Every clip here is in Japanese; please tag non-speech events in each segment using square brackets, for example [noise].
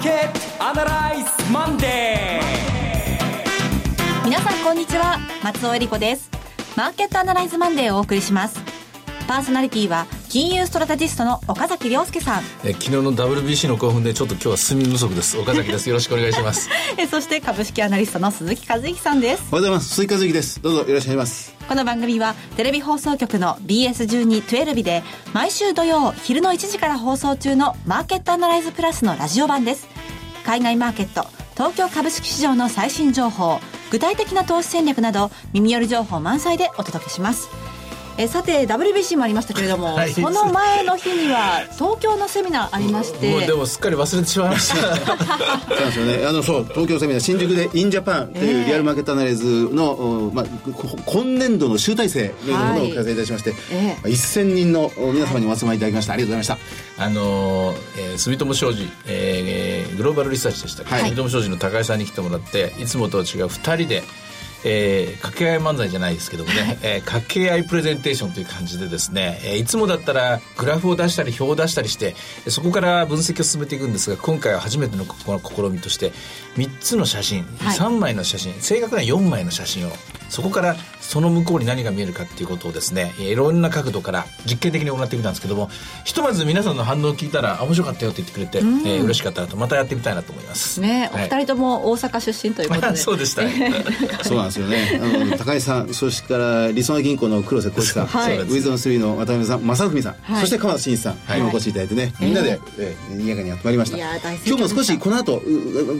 ーケットアナライズマンデー。皆さんこんにちは。松尾英里子です。マーケットアナライズマンデーをお送りします。パーソナリティは金融ストラテジストの岡崎良介さん。え昨日の WBC の興奮でちょっと今日は睡眠不足です。岡崎です。[laughs] よろしくお願いします。えそして株式アナリストの鈴木一之さんです。おはようございます鈴木一之です。どうぞよろしくお願いします。この番組はテレビ放送局の BS1212 で毎週土曜昼の1時から放送中のマーケットアナライズプラスのラジオ版です。海外マーケット東京株式市場の最新情報具体的な投資戦略など耳寄り情報満載でお届けしますえさて WBC もありましたけれども、はい、その前の日には東京のセミナーありまして。[laughs] もうでもすっかり忘れてしまいました。そうですよね。あのそう東京セミナー新宿でインジャパンというリアルマーケットアナライズの、まあ、今年度の集大成というものを開催いたしまして、はいえー、1000人の皆様にお集まりいただきました、はい、ありがとうございました。あのー、えー、住友商事、えー、グローバルリサーチでしたはい、住友商事の高井さんに来てもらっていつもとは違う2人でえー、掛け合い漫才じゃないですけどもね、はい、えー、掛け合いプレゼンテーションという感じでですね、えー、いつもだったらグラフを出したり表を出したりしてそこから分析を進めていくんですが今回は初めてのこの試みとして3つの写真、はい、3枚の写真正確には4枚の写真をそこからその向こうに何が見えるかっていうことをですねいろんな角度から実験的に行ってみたんですけどもひとまず皆さんの反応を聞いたら面白かったよって言ってくれて、うん、えー、嬉しかったなとまたやってみたいなと思います。ね、はい、お二人とも大阪出身ということで。[laughs] そうでした、[laughs] そうなんですよね。あの高井さんそしてからりそな銀行の黒瀬浩一さん、はい、ウィズドムスリーの渡辺さん正文さん、はい、そして鎌田真一さんに、はい、お越しいただいてね、みんなで、えー、にやかに集まりました。今日も少しこの後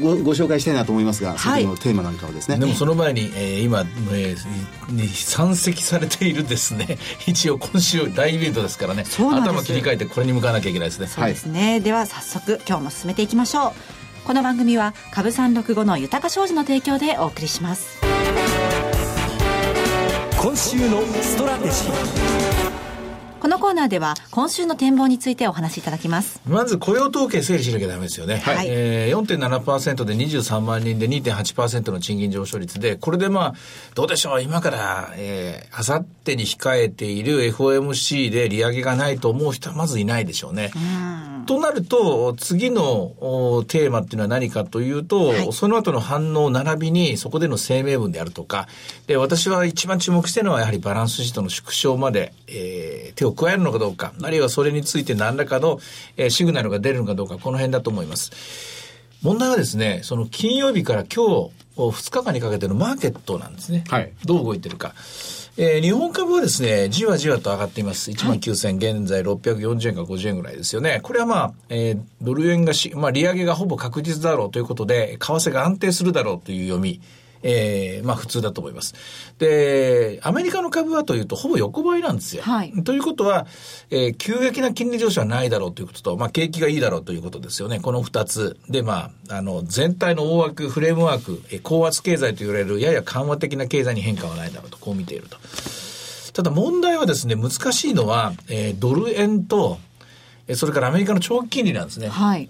ごご紹介したいなと思いますが、はい、そのテーマなんかをですね。でもその前に、えー、今、えー、に山積されているですね。[laughs] 一応今週大イベントですからね。頭切り替えてこれに向かわなきゃいけないですね。そうですね、はい、では早速今日も進めていきましょう。この番組は株三六五の豊か商事の提供でお送りします。今週のストラテジーこのコーナーでは今週の展望についてお話しいただきます。まず雇用統計整理しなきゃダメですよね、はい。えー、4.7%で23万人で2.8%の賃金上昇率でこれでまあどうでしょう。今からえあさってに控えている FOMC で利上げがないと思う人はまずいないでしょうね。うとなると次のテーマっていうのは何かというと、はい、その後の反応並びにそこでの声明文であるとか。で私は一番注目しているのはやはりバランスシートの縮小まで、えー、手をを加えるのかどうか、あるいはそれについて何らかの、えー、シグナルが出るのかどうか、この辺だと思います。問題はですね、その金曜日から今日、2日間にかけてのマーケットなんですね。はい。どう動いてるか。えー、日本株はですね、じわじわと上がっています。1万9000、はい、現在640円か50円ぐらいですよね。これはまあ、えー、ドル円がし、まあ、利上げがほぼ確実だろうということで、為替が安定するだろうという読み。えー、まあ普通だと思います。で、アメリカの株はというとほぼ横ばいなんですよ。はい、ということは、えー、急激な金利上昇はないだろうということと、まあ景気がいいだろうということですよね。この二つ。で、まあ、あの、全体の大枠、フレームワーク、えー、高圧経済と言われるやや緩和的な経済に変化はないだろうと、こう見ていると。ただ問題はですね、難しいのは、えー、ドル円と、それからアメリカの長期金利なんですね。はい。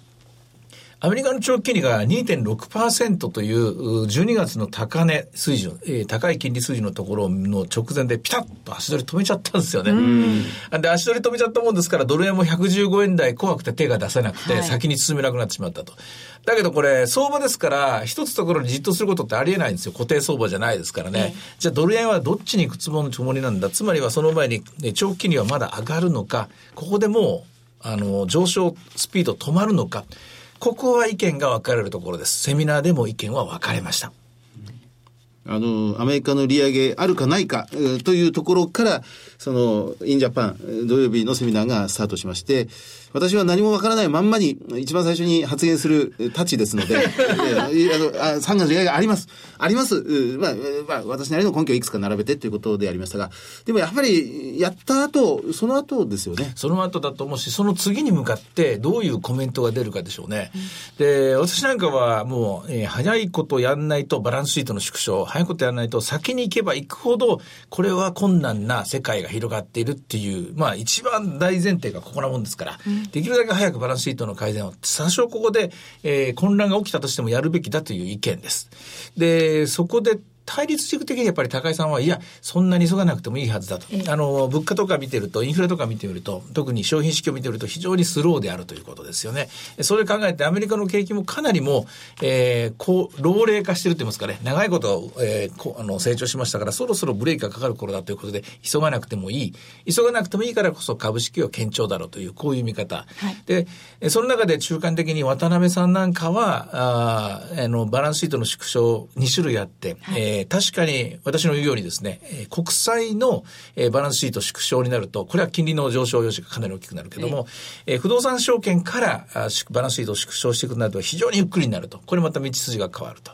アメリカの長期金利が2.6%という12月の高値水準、えー、高い金利水準のところの直前でピタッと足取り止めちゃったんですよね。で、足取り止めちゃったもんですから、ドル円も115円台怖くて手が出せなくて、先に進めなくなってしまったと。だけどこれ、相場ですから、一つところにじっとすることってありえないんですよ。固定相場じゃないですからね。じゃあドル円はどっちに行くつもりなんだ？つまりはその前に、長期金利はまだ上がるのか、ここでもう、あの、上昇スピード止まるのか？ここは意見が分かれるところです。セミナーでも意見は分かれました。あの、アメリカの利上げあるかないか、というところから、その、インジャパン、土曜日のセミナーがスタートしまして、私は何もわからないまんまに、一番最初に発言するたちですので、[laughs] あのあ3月の利上げあります。あります。まあ、まあ、私なりの根拠をいくつか並べてということでありましたが、でもやっぱり、やった後、その後ですよね。その後だと思うし、その次に向かって、どういうコメントが出るかでしょうね。うん、で、私なんかはもう、えー、早いことやんないとバランスシートの縮小、早いことやらないと先に行けば行くほど、これは困難な世界が広がっているっていう、まあ一番大前提がここなもんですから、うん、できるだけ早くバランスシートの改善を、多少ここで、えー、混乱が起きたとしてもやるべきだという意見です。で、そこで対立軸的にやっぱり高井さんは、いや、そんなに急がなくてもいいはずだと。あの、物価とか見てると、インフレとか見てみると、特に商品市況見てると非常にスローであるということですよね。それ考えて、アメリカの景気もかなりもう、えー、こう、老齢化してるって言いますかね、長いこと、えー、こあの成長しましたから、そろそろブレーキがかかる頃だということで、急がなくてもいい。急がなくてもいいからこそ株式は堅調だろうという、こういう見方。はい、で、その中で中間的に渡辺さんなんかは、ああの、バランスシートの縮小2種類あって、はい、えー、確かに私の言うようにですね、国債の、えー、バランスシート縮小になると、これは金利の上昇要素がかなり大きくなるけども、えー、不動産証券からあバランスシートを縮小していくとなると非常にゆっくりになると。これまた道筋が変わると。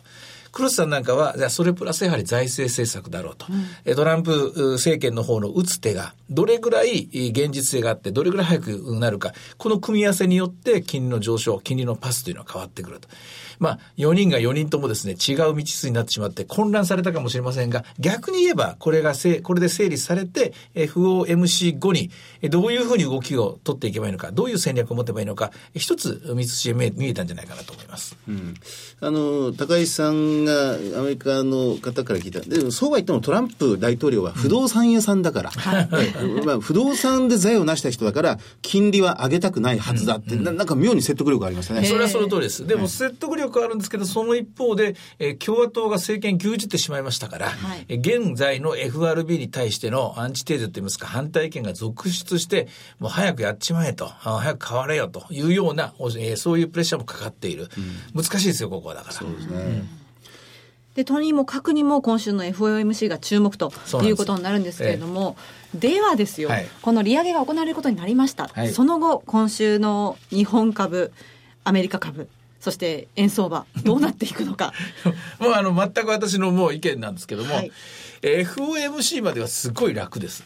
クロスさんなんかは、じゃあそれプラスやはり財政政策だろうと。うん、トランプ政権の方の打つ手が、どれぐらい現実性があって、どれぐらい早くなるか、この組み合わせによって金利の上昇、金利のパスというのは変わってくると。まあ、4人が4人ともですね、違う道筋になってしまって混乱されたかもしれませんが、逆に言えば、これがせ、これで整理されて、FOMC 後に、どういうふうに動きを取っていけばいいのか、どういう戦略を持てばいいのか、一つ道筋見えたんじゃないかなと思います。うん。あの、高井さんがアメリカの方から聞いた。でも、そうは言ってもトランプ大統領は不動産屋さんだから、うん、まあ、不動産で財を成した人だから、金利は上げたくないはずだって、うんうん、なんか妙に説得力がありましたね。それはその通りです。でも、説得力力あるんですけど、その一方で、えー、共和党が政権牛耳ってしまいましたから、はい、現在の FRB に対してのアンチテーゼといいますか、反対意見が続出して、もう早くやっちまえと、早く変われよというような、えー、そういうプレッシャーもかかっている。うん、難しいですよ、ここはだから。そうですね。うんで、とにもかくにも今週の FOMC が注目ということになるんですけれども、でではですよ、はい、この利上げが行われることになりました。はい、その後、今週の日本株、アメリカ株、そして円相場、どうなっていくのか。[laughs] もうあの、全く私のもう意見なんですけども、はい、FOMC まではすごい楽です。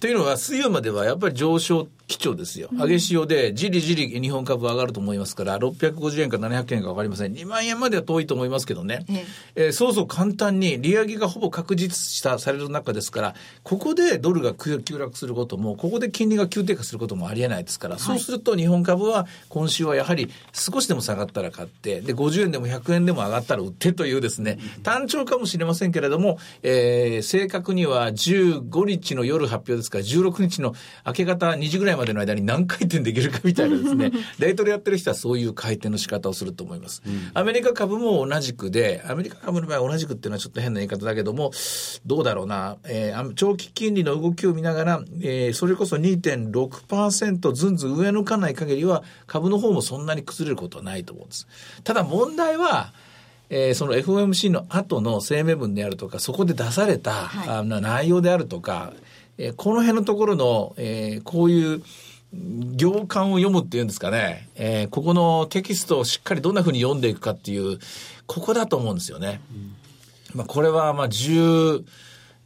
というのは、水曜まではやっぱり上昇基調ですよ。上げ潮で、じりじり日本株上がると思いますから、650円か700円か分かりません。2万円までは遠いと思いますけどね。ええー、そうそう簡単に利上げがほぼ確実したされる中ですから、ここでドルが急落することも、ここで金利が急低下することもありえないですから、はい、そうすると日本株は今週はやはり少しでも下がったら買って、で、50円でも100円でも上がったら売ってというですね、単調かもしれませんけれども、えー、正確には15日の夜発表ですから、16日の明け方2時ぐらいまでの間に何回転できるかみたいなですね、[laughs] デイトレやってる人はそういう回転の仕方をすると思います。うん、アメリカ株も同じくで、アメリカ株の場合は同じくっていうのはちょっと変な言い方だけども、どうだろうな、えー、長期金利の動きを見ながら、えー、それこそ2.6%ずんずん上抜かない限りは、株の方もそんなに崩れることはないと思うんです。ただ問題は、えー、その FOMC の後の声明文であるとか、そこで出された、はい、内容であるとか、えー、この辺のところの、えー、こういう行間を読むっていうんですかね、えー、ここのテキストをしっかりどんなふうに読んでいくかっていう、ここだと思うんですよね。うん、まあ、これは、まあ、10、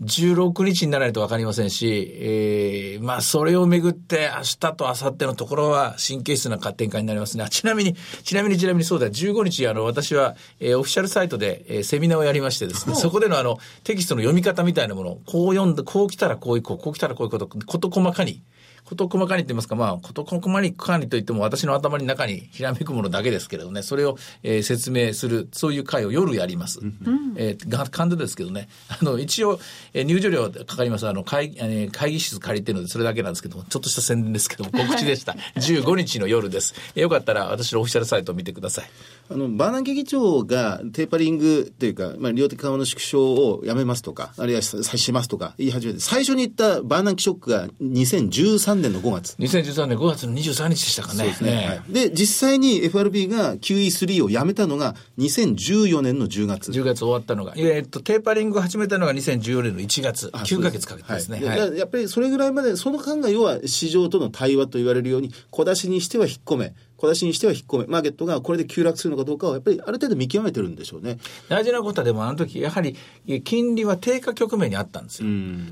16日にならないと分かりませんし、えー、まあ、それをめぐって、明日と明後日のところは神経質な展開になりますね。ちなみに、ちなみにちなみにそうだ、15日、あの、私は、えー、オフィシャルサイトで、えー、セミナーをやりましてですね、そこでのあの、テキストの読み方みたいなものを、こう読んで、こう来たらこういこう、こう来たらこういうこと、こと細かに、事細かにって言いますか、まあ、事細かにと言っても私の頭の中にひらめくものだけですけれどね、それを、えー、説明する、そういう会を夜やります。うん、えー、簡単ですけどね。あの、一応、えー、入場料かかります。あの、会、えー、会議室借りてるので、それだけなんですけども、ちょっとした宣伝ですけども、告知でした。[laughs] 15日の夜です。えー、よかったら私のオフィシャルサイトを見てください。あの、バーナンキ議長がテーパリングというか、まあ、量的緩和の縮小をやめますとか、あるいはしますとか言い始めて、最初に言ったバーナンキショックが2013年の5月。2013年5月の23日でしたかね。そうですね。はい、で、実際に FRB が QE3 をやめたのが2014年の10月。10月終わったのが。えっと、テーパリングを始めたのが2014年の1月。9ヶ月かけてですね。はい、やっぱりそれぐらいまで、その間が要は市場との対話と言われるように、小出しにしては引っ込め、小出しにしては引っ込め、マーケットがこれで急落するのかどうかは、やっぱりある程度見極めてるんでしょうね。大事なことは、でもあの時、やはり金利は低下局面にあったんですよ。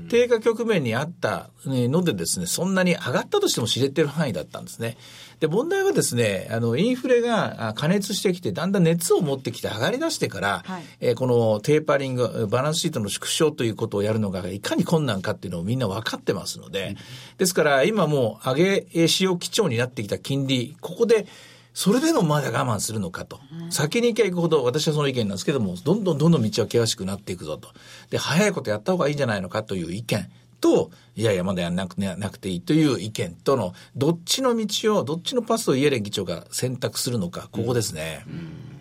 低下局面にあったのでですね、そんなに上がったとしても知れてる範囲だったんですね。で、問題はですね、あの、インフレが加熱してきて、だんだん熱を持ってきて上がり出してから、はい、えー、このテーパリング、バランスシートの縮小ということをやるのがいかに困難かっていうのをみんな分かってますので、ですから今もう上げしよう基調になってきた金利、ここでそれでもまだ我慢するのかと。先に行けば行くほど、私はその意見なんですけども、どんどんどんどん道は険しくなっていくぞと。で、早いことやった方がいいんじゃないのかという意見と、いやいや、まだやんなく,、ね、なくていいという意見との、どっちの道を、どっちのパスをイエレン議長が選択するのか、ここですね。うん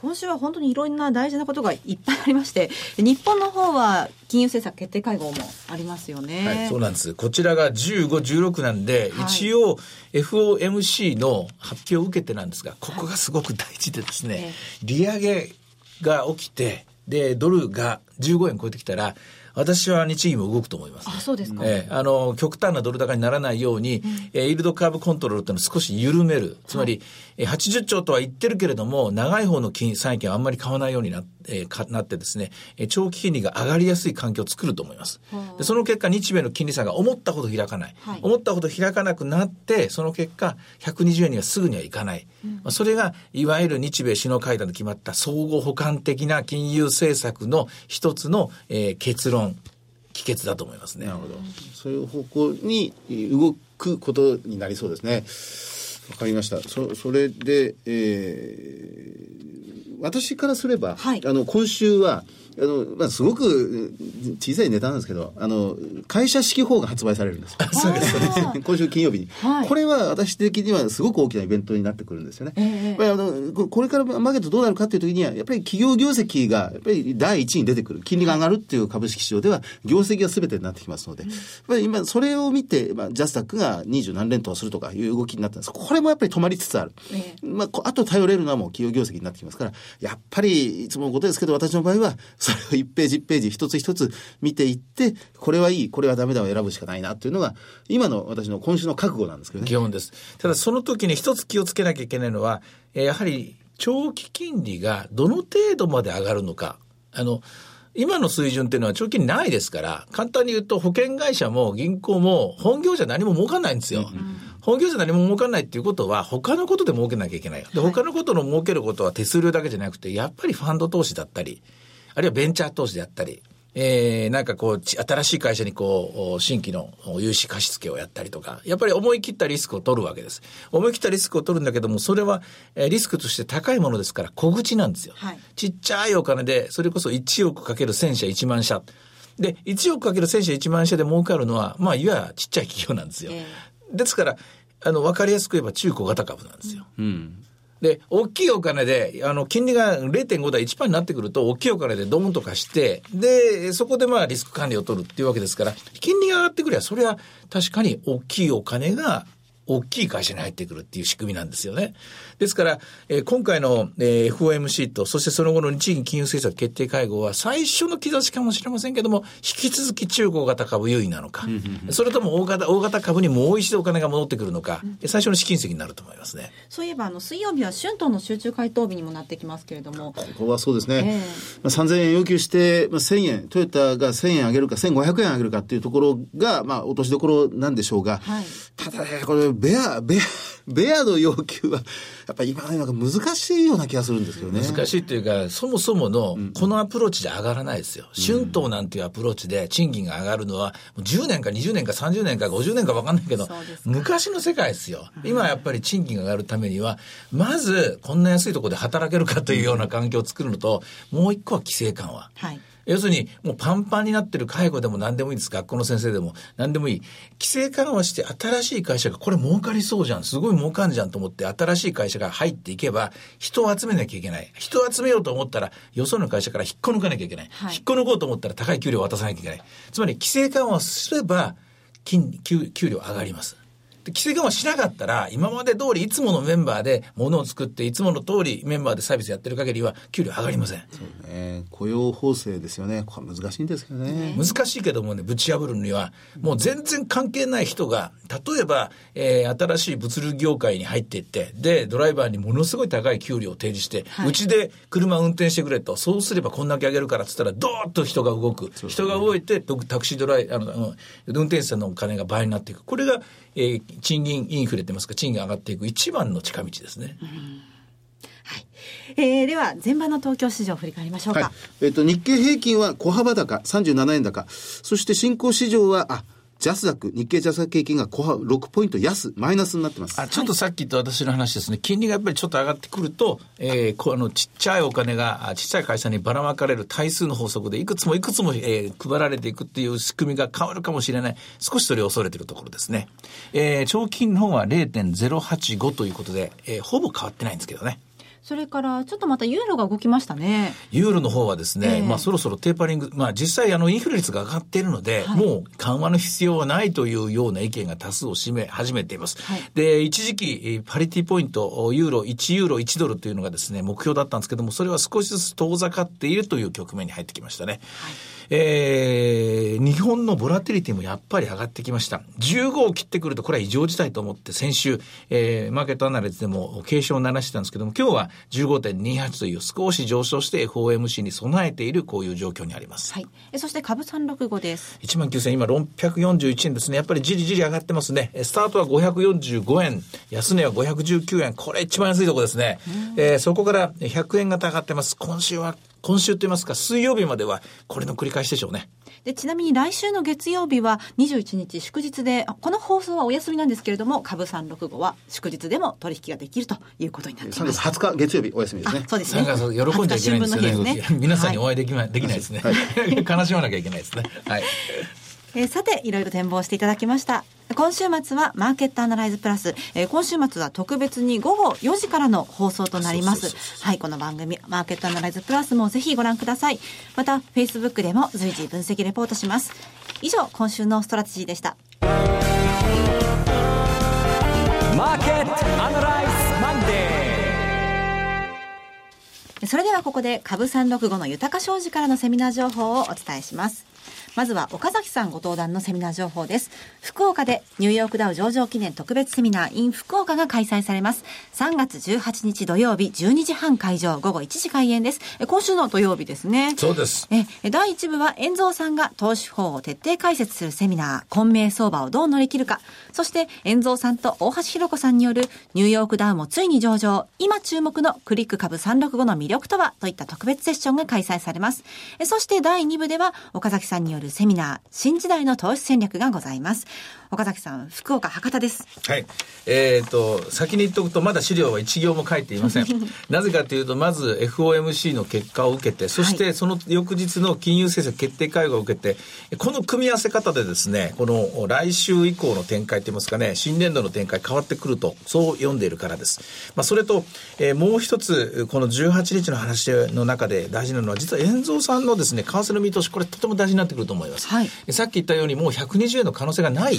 今週は本当にいろんな大事なことがいっぱいありまして、日本の方は金融政策決定会合もありますよね。はい、そうなんです。こちらが15、16なんで、はい、一応 FOMC の発表を受けてなんですが、ここがすごく大事でですね、はい、利上げが起きて、で、ドルが15円超えてきたら、私は日銀も動くと思います、ね、あ、そうですか。えー、あの、極端なドル高にならないように、うん、えー、イールドカーブコントロールっていうのを少し緩める。つまり、はい、80兆とは言ってるけれども、長い方の金、債券はあんまり買わないようになって、えー、かなってですね、えー、長期金利が上がりやすい環境を作ると思います。でその結果、日米の金利差が思ったほど開かない。はい、思ったほど開かなくなって、その結果、120円にはすぐにはいかない。うん、まあ、それが、いわゆる日米首脳会談で決まった相互補完的な金融政策の一つの、えー、結論。帰結だと思いますね。なるほど。そういう方向に動くことになりそうですね。わかりました。そ、それで、えー、私からすれば、はい、あの、今週は、あの、まあ、すごく小さいネタなんですけど、あの、会社式法が発売されるんです。そうです、今週金曜日に、はい。これは私的にはすごく大きなイベントになってくるんですよね。えー、あのこれからマーケットどうなるかっていう時には、やっぱり企業業績が、やっぱり第一に出てくる。金利が上がるっていう株式市場では、業績が全てになってきますので、やっぱり今、それを見て、まあ、ジャスタックが二十何連投するとかいう動きになったんです。これもやっぱり止まりつつある。えー、まあ、あと頼れるのはもう企業業績になってきますから、やっぱり、いつものことですけど、私の場合は、それを1ページ1ページ一つ一つ見ていって、これはいい、これはダメだを選ぶしかないなっていうのが、今の私の今週の覚悟なんですけどね。基本です。ただその時に一つ気をつけなきゃいけないのは、やはり長期金利がどの程度まで上がるのか。あの、今の水準っていうのは長期にないですから、簡単に言うと保険会社も銀行も本業じゃ何も儲かんないんですよ。うん本業じゃ何も儲かんないっていうことは、他のことで儲けなきゃいけない。で、他のことの儲けることは手数料だけじゃなくて、やっぱりファンド投資だったり、あるいはベンチャー投資であったり、えー、なんかこう、新しい会社にこう、新規の融資貸付をやったりとか、やっぱり思い切ったリスクを取るわけです。思い切ったリスクを取るんだけども、それは、えー、リスクとして高いものですから、小口なんですよ。はい、ちっちゃいお金で、それこそ1億かける1000社1万社。で、1億かける1000社1万社で儲かるのは、まあ、いわゆるちっちゃい企業なんですよ。えー、ですから、あの、わかりやすく言えば中古型株なんですよ。うん。で、大きいお金で、あの、金利が0.5だ1%になってくると、大きいお金でドーンとかして、で、そこでまあリスク管理を取るっていうわけですから、金利が上がってくれば、それは確かに大きいお金が大きい会社に入ってくるっていう仕組みなんですよね。ですから、えー、今回の、えー、FOMC と、そしてその後の日銀金融政策決定会合は最初の兆しかもしれませんけども、引き続き中古型株優位なのか、それとも大型、大型株にもう一度お金が戻ってくるのか、最初の試金石になると思いますね。そういえば、あの、水曜日は春闘の集中回答日にもなってきますけれども。ここはそうですね。えー、まあ、3000円要求して、まあ、1000円、トヨタが1000円上げるか、1500円上げるかっていうところが、まあ、落としどころなんでしょうが、はい、ただね、これ、ベア、ベア、ベアの要求は、やっぱり今なんか難しいような気がするんですけどね。難しいというか、そもそもの、このアプローチで上がらないですよ。うん、春闘なんていうアプローチで賃金が上がるのは、10年か20年か30年か50年か分かんないけど、昔の世界ですよ。今やっぱり賃金が上がるためには、まず、こんな安いところで働けるかというような環境を作るのと、もう一個は規制緩和。はい要するに、もうパンパンになってる介護でも何でもいいです。学校の先生でも何でもいい。規制緩和して新しい会社が、これ儲かりそうじゃん。すごい儲かんじゃんと思って、新しい会社が入っていけば、人を集めなきゃいけない。人を集めようと思ったら、よその会社から引っこ抜かなきゃいけない。はい、引っこ抜こうと思ったら高い給料を渡さなきゃいけない。つまり、規制緩和すれば、金、給、給料上がります。規制緩和しなかったら、今まで通りいつものメンバーで物を作って、いつもの通りメンバーでサービスやってる限りは、給料上がりません。そうね。雇用法制ですよね。これ難しいんですけどね。難しいけどもね、ぶち破るには、もう全然関係ない人が、例えば、えー、新しい物流業界に入っていって、で、ドライバーにものすごい高い給料を提示して、うち、で車運転してくれと、そうすればこんだけ上げるからっつったら、どーっと人が動く。人が動いて、タクシードライ、あの、運転手さんのお金が倍になっていく。これが、えー、賃金インフレってますか、賃金上がっていく一番の近道ですね。はい。えー、では、前場の東京市場を振り返りましょうか。はい、えっ、ー、と、日経平均は小幅高、37円高。そして新興市場は、あ、ジャスダック、日経ジャスダック平均が後半6ポイント安、マイナスになってます。あちょっとさっき言った私の話ですね、金利がやっぱりちょっと上がってくると、えー、こあのちっちゃいお金が、ちっちゃい会社にばらまかれる対数の法則で、いくつもいくつも、えー、配られていくっていう仕組みが変わるかもしれない、少しそれを恐れてるところですね。えー、長期金の方は0.085ということで、えー、ほぼ変わってないんですけどね。それから、ちょっとまたユーロが動きましたね。ユーロの方はですね、ええまあそろそろテーパリング、まあ実際あのインフレ率が上がっているので、はいもう緩和の必要はないというような意見が多数を占め始めています。はいで、一時期えーパリティポイント、ユーロ、1ユーロ1ドルというのがですね、目標だったんですけども、それは少しずつ遠ざかっているという局面に入ってきましたね。えー日本のボラティリティもやっぱり上がってきました。15を切ってくると、これは異常事態と思って、先週、えーマーケットアナリズでも警鐘を鳴らしてたんですけども、今日は15.28という少し上昇して FOMC に備えているこういう状況にあります。はい。えそして株365です。1万9000今641円ですね。やっぱりじりじり上がってますね。えスタートは545円、安値は519円。これ一番安いところですね。えーそこから100円型上がってます。今週は、今週と言いますか、水曜日まではこれの繰り返しでしょうね。で、ちなみに来週の月曜日は21日祝日で、あこの放送はお休みなんですけれども、株365は祝日でも取引ができるということになってい3月ます。20日月曜日お休みですねあ、。そうですね。なんか喜んじゃいけないんですよ20日新聞の日ね。ですね皆さんにお会いできない、できないですね。[laughs] 悲しまなきゃいけないですね。はい。えーさて、いろいろ展望していただきました。今週末はマーケットアナライズプラス、えー今週末は特別に午後4時からの放送となります。はい、この番組、マーケットアナライズプラスもぜひご覧ください。また、Facebook でも随時分析レポートします。以上、今週のストラテジーでした。マーケットアナライズマンデーそれではここで株365の豊か商事からのセミナー情報をお伝えします。まずは岡崎さんご登壇のセミナー情報です。福岡でニューヨークダウ上場記念特別セミナー in 福岡が開催されます。3月18日土曜日12時半会場午後1時開演です。え今週の土曜日ですね。そうです。ええ第1部は遠蔵さんが投資法を徹底解説するセミナー、混迷相場をどう乗り切るか。そして、遠蔵さんと大橋弘子さんによるニューヨークダウもついに上場、今注目のクリック株365の魅力とはといった特別セッションが開催されます。えそして第2部では、岡崎さんによるセミナー、新時代の投資戦略がございます。岡崎さん、福岡博多です。はい。えっ、と、先に言っておくと、まだ資料は一行も書いていません。[laughs] なぜかというと、まず FOMC の結果を受けて、そしてその翌日の金融政策決定会合を受けて、この組み合わせ方でですね、この来週以降の展開といいますかね、新年度の展開変わってくると、そう読んでいるからです。まあ、それと、えーもう一つ、この18日の話の中で大事なのは、実は遠蔵さんのですね、為替の見通し、これとても大事になってくると思います。はいさっき言ったように、もう120円の可能性がない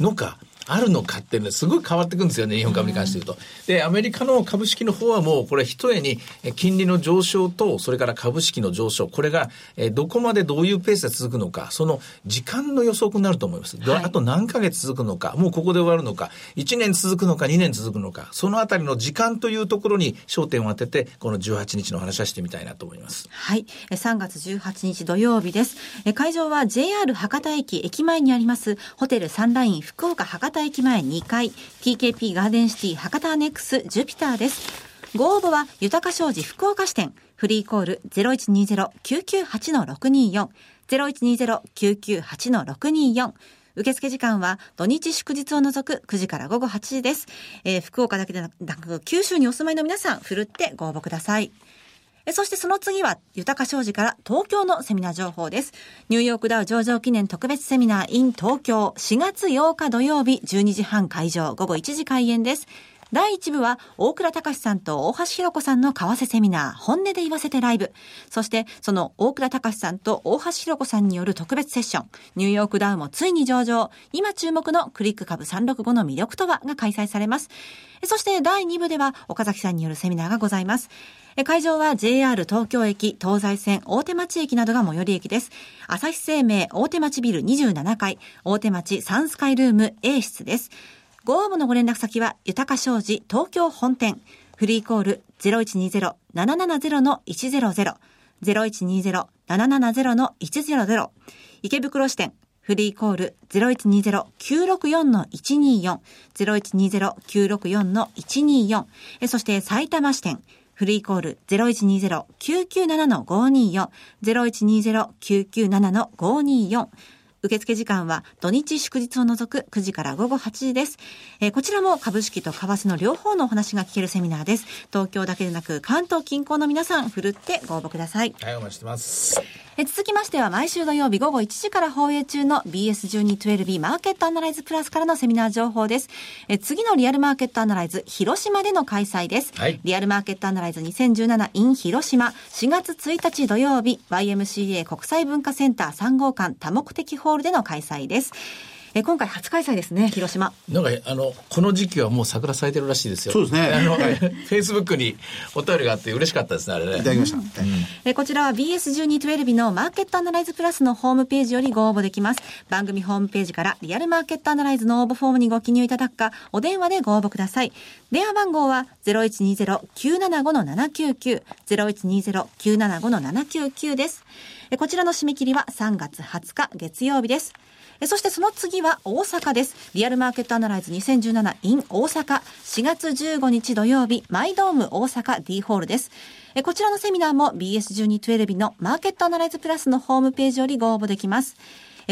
のか、あるのかっていうのはすごい変わってくるんですよね、日本株に関して言うと。で、アメリカの株式の方はもう、これ一重に、え金利の上昇と、それから株式の上昇、これが、えどこまでどういうペースで続くのか、その時間の予測になると思います。ではいあと何ヶ月続くのか、もうここで終わるのか、1年続くのか、2年続くのか、そのあたりの時間というところに焦点を当てて、この18日の話はしてみたいなと思います。はい。え3月18日土曜日です。え会場は JR 博多駅駅前にあります、ホテルサンライン福岡博多駅前2階、TKP ガーデンシティ博多アネックスジュピターです。ご応募は、豊か商事福岡支店、フリーコール0120-998-624、0120-998-624、受付時間は土日祝日を除く9時から午後8時です。えー福岡だけでなく、九州にお住まいの皆さん、ふるってご応募ください。そしてその次は、豊か商事から東京のセミナー情報です。ニューヨークダウ上場記念特別セミナー in 東京4月8日土曜日12時半会場午後1時開演です。第1部は、大倉隆さんと大橋弘子さんの為替セミナー、本音で言わせてライブ。そして、その大倉隆さんと大橋弘子さんによる特別セッション、ニューヨークダウもついに上場、今注目のクリック株365の魅力とはが開催されます。そして、第2部では、岡崎さんによるセミナーがございます。会場は JR 東京駅、東西線、大手町駅などが最寄り駅です。朝日生命大手町ビル27階、大手町サンスカイルーム A 室です。ご応募のご連絡先は、豊か商事東京本店、フリーコール0120-770-100、0120-770-100、池袋支店、フリーコール0120-964-124、0120-964-124、そして埼玉支店、フリーコール0120-997-524、0120-997-524、受付時間は土日祝日を除く9時から午後8時です。えー、こちらも株式と為替の両方のお話が聞けるセミナーです。東京だけでなく関東近郊の皆さん、ふるってご応募ください。はい、お待ちしてます。え続きましては毎週土曜日午後1時から放映中の BS1212B マーケットアナライズプラスからのセミナー情報です。え次のリアルマーケットアナライズ広島での開催です。はい、リアルマーケットアナライズ 2017in 広島4月1日土曜日 YMCA 国際文化センター3号館多目的ホールでの開催です。え今回初開催ですね、広島。なんか、あの、この時期はもう桜咲いてるらしいですよ。そうですね。あの、フェイスブックにお便りがあって嬉しかったですね、あれね。いただきました。うん、えこちらは BS1212 のマーケットアナライズプラスのホームページよりご応募できます。番組ホームページからリアルマーケットアナライズの応募フォームにご記入いただくか、お電話でご応募ください。電話番号は0120-975-799、0120-975-799です。こちらの締め切りは3月20日月曜日です。そしてその次は大阪です。リアルマーケットアナライズ 2017in 大阪4月15日土曜日マイドーム大阪 D ホールです。こちらのセミナーも BS12 テレビのマーケットアナライズプラスのホームページよりご応募できます。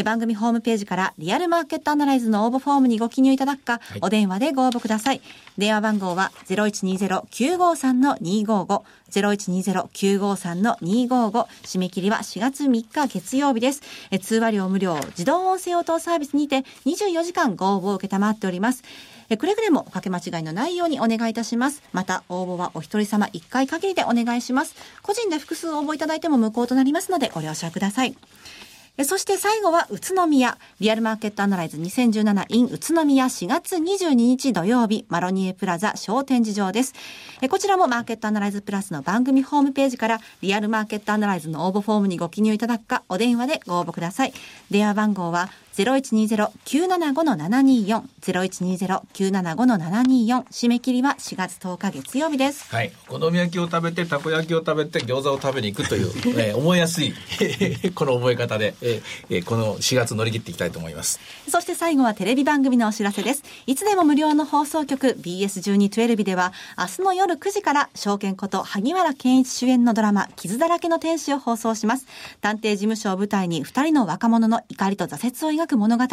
番組ホームページからリアルマーケットアナライズの応募フォームにご記入いただくか、はい、お電話でご応募ください。電話番号は0120-953-255、0120-953-255、締め切りは4月3日月曜日です。通話料無料、自動音声応答サービスにて24時間ご応募を受けたまっております。くれぐれもかけ間違いのないようにお願いいたします。また、応募はお一人様1回限りでお願いします。個人で複数応募いただいても無効となりますのでご了承ください。そして最後は宇都宮。リアルマーケットアナライズ 2017in 宇都宮4月22日土曜日、マロニエプラザ商店事場です。こちらもマーケットアナライズプラスの番組ホームページからリアルマーケットアナライズの応募フォームにご記入いただくか、お電話でご応募ください。電話番号は0120-975-724、0120-975-724、締め切りは4月10日月曜日です。はい。お好み焼きを食べて、たこ焼きを食べて、餃子を食べに行くという、[laughs] えー、思いやすい [laughs] この覚え方で、えー、この4月乗り切っていきたいと思います。そして最後はテレビ番組のお知らせです。いつでも無料の放送局 BS1212 では、明日の夜9時から証券こと萩原健一主演のドラマ、傷だらけの天使を放送します。探偵事務所を舞台に2人の若者の怒りと挫折を描く物語、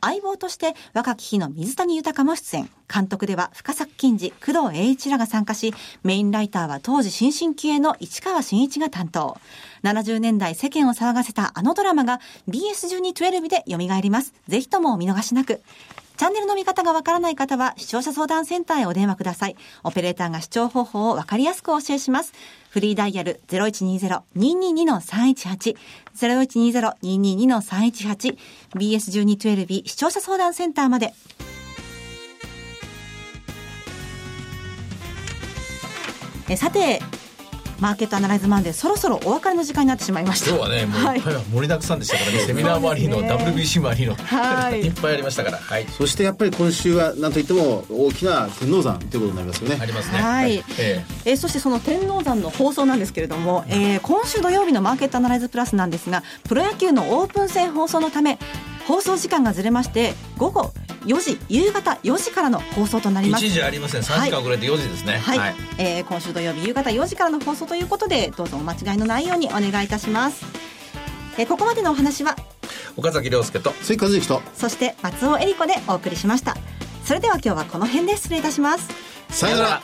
相棒として若き日の水谷豊も出演。監督では深作金次、工藤栄一らが参加し、メインライターは当時新進気鋭の市川新一が担当。70年代世間を騒がせたあのドラマが BS1212 で蘇ります。ぜひともお見逃しなく。チャンネルの見方がわからない方は視聴者相談センターへお電話ください。オペレーターが視聴方法をわかりやすくお教えします。フリーダイヤル0120-222-318 0120-222-318 BS1212 視聴者相談センターまで。えさてマーケットアナライズマンデーそろそろお別れの時間になってしまいました。今日はねもう、はい、盛りだくさんでしたからね。セミナーもありの、ね、WBC もありの、はい、いっぱいありましたから、はい、そしてやっぱり今週は何といっても大きな天王山ということになりますよね。ありますね。はい、えー、えー、そしてその天王山の放送なんですけれども、えー、今週土曜日のマーケットアナライズプラスなんですがプロ野球のオープン戦放送のため放送時間がずれまして午後4時夕方4時からの放送となります。1時ありません。3時間遅れて4時ですね。はい、はい、えー、今週土曜日夕方4時からの放送ということでどうぞお間違いのないようにお願いいたします。えー、ここまでのお話は？岡崎亮介と追和之と。そして松尾恵里子でお送りしました。それでは今日はこの辺で失礼いたします。さよなら。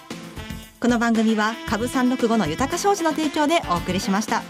この番組は株365の豊か商事の提供でお送りしました。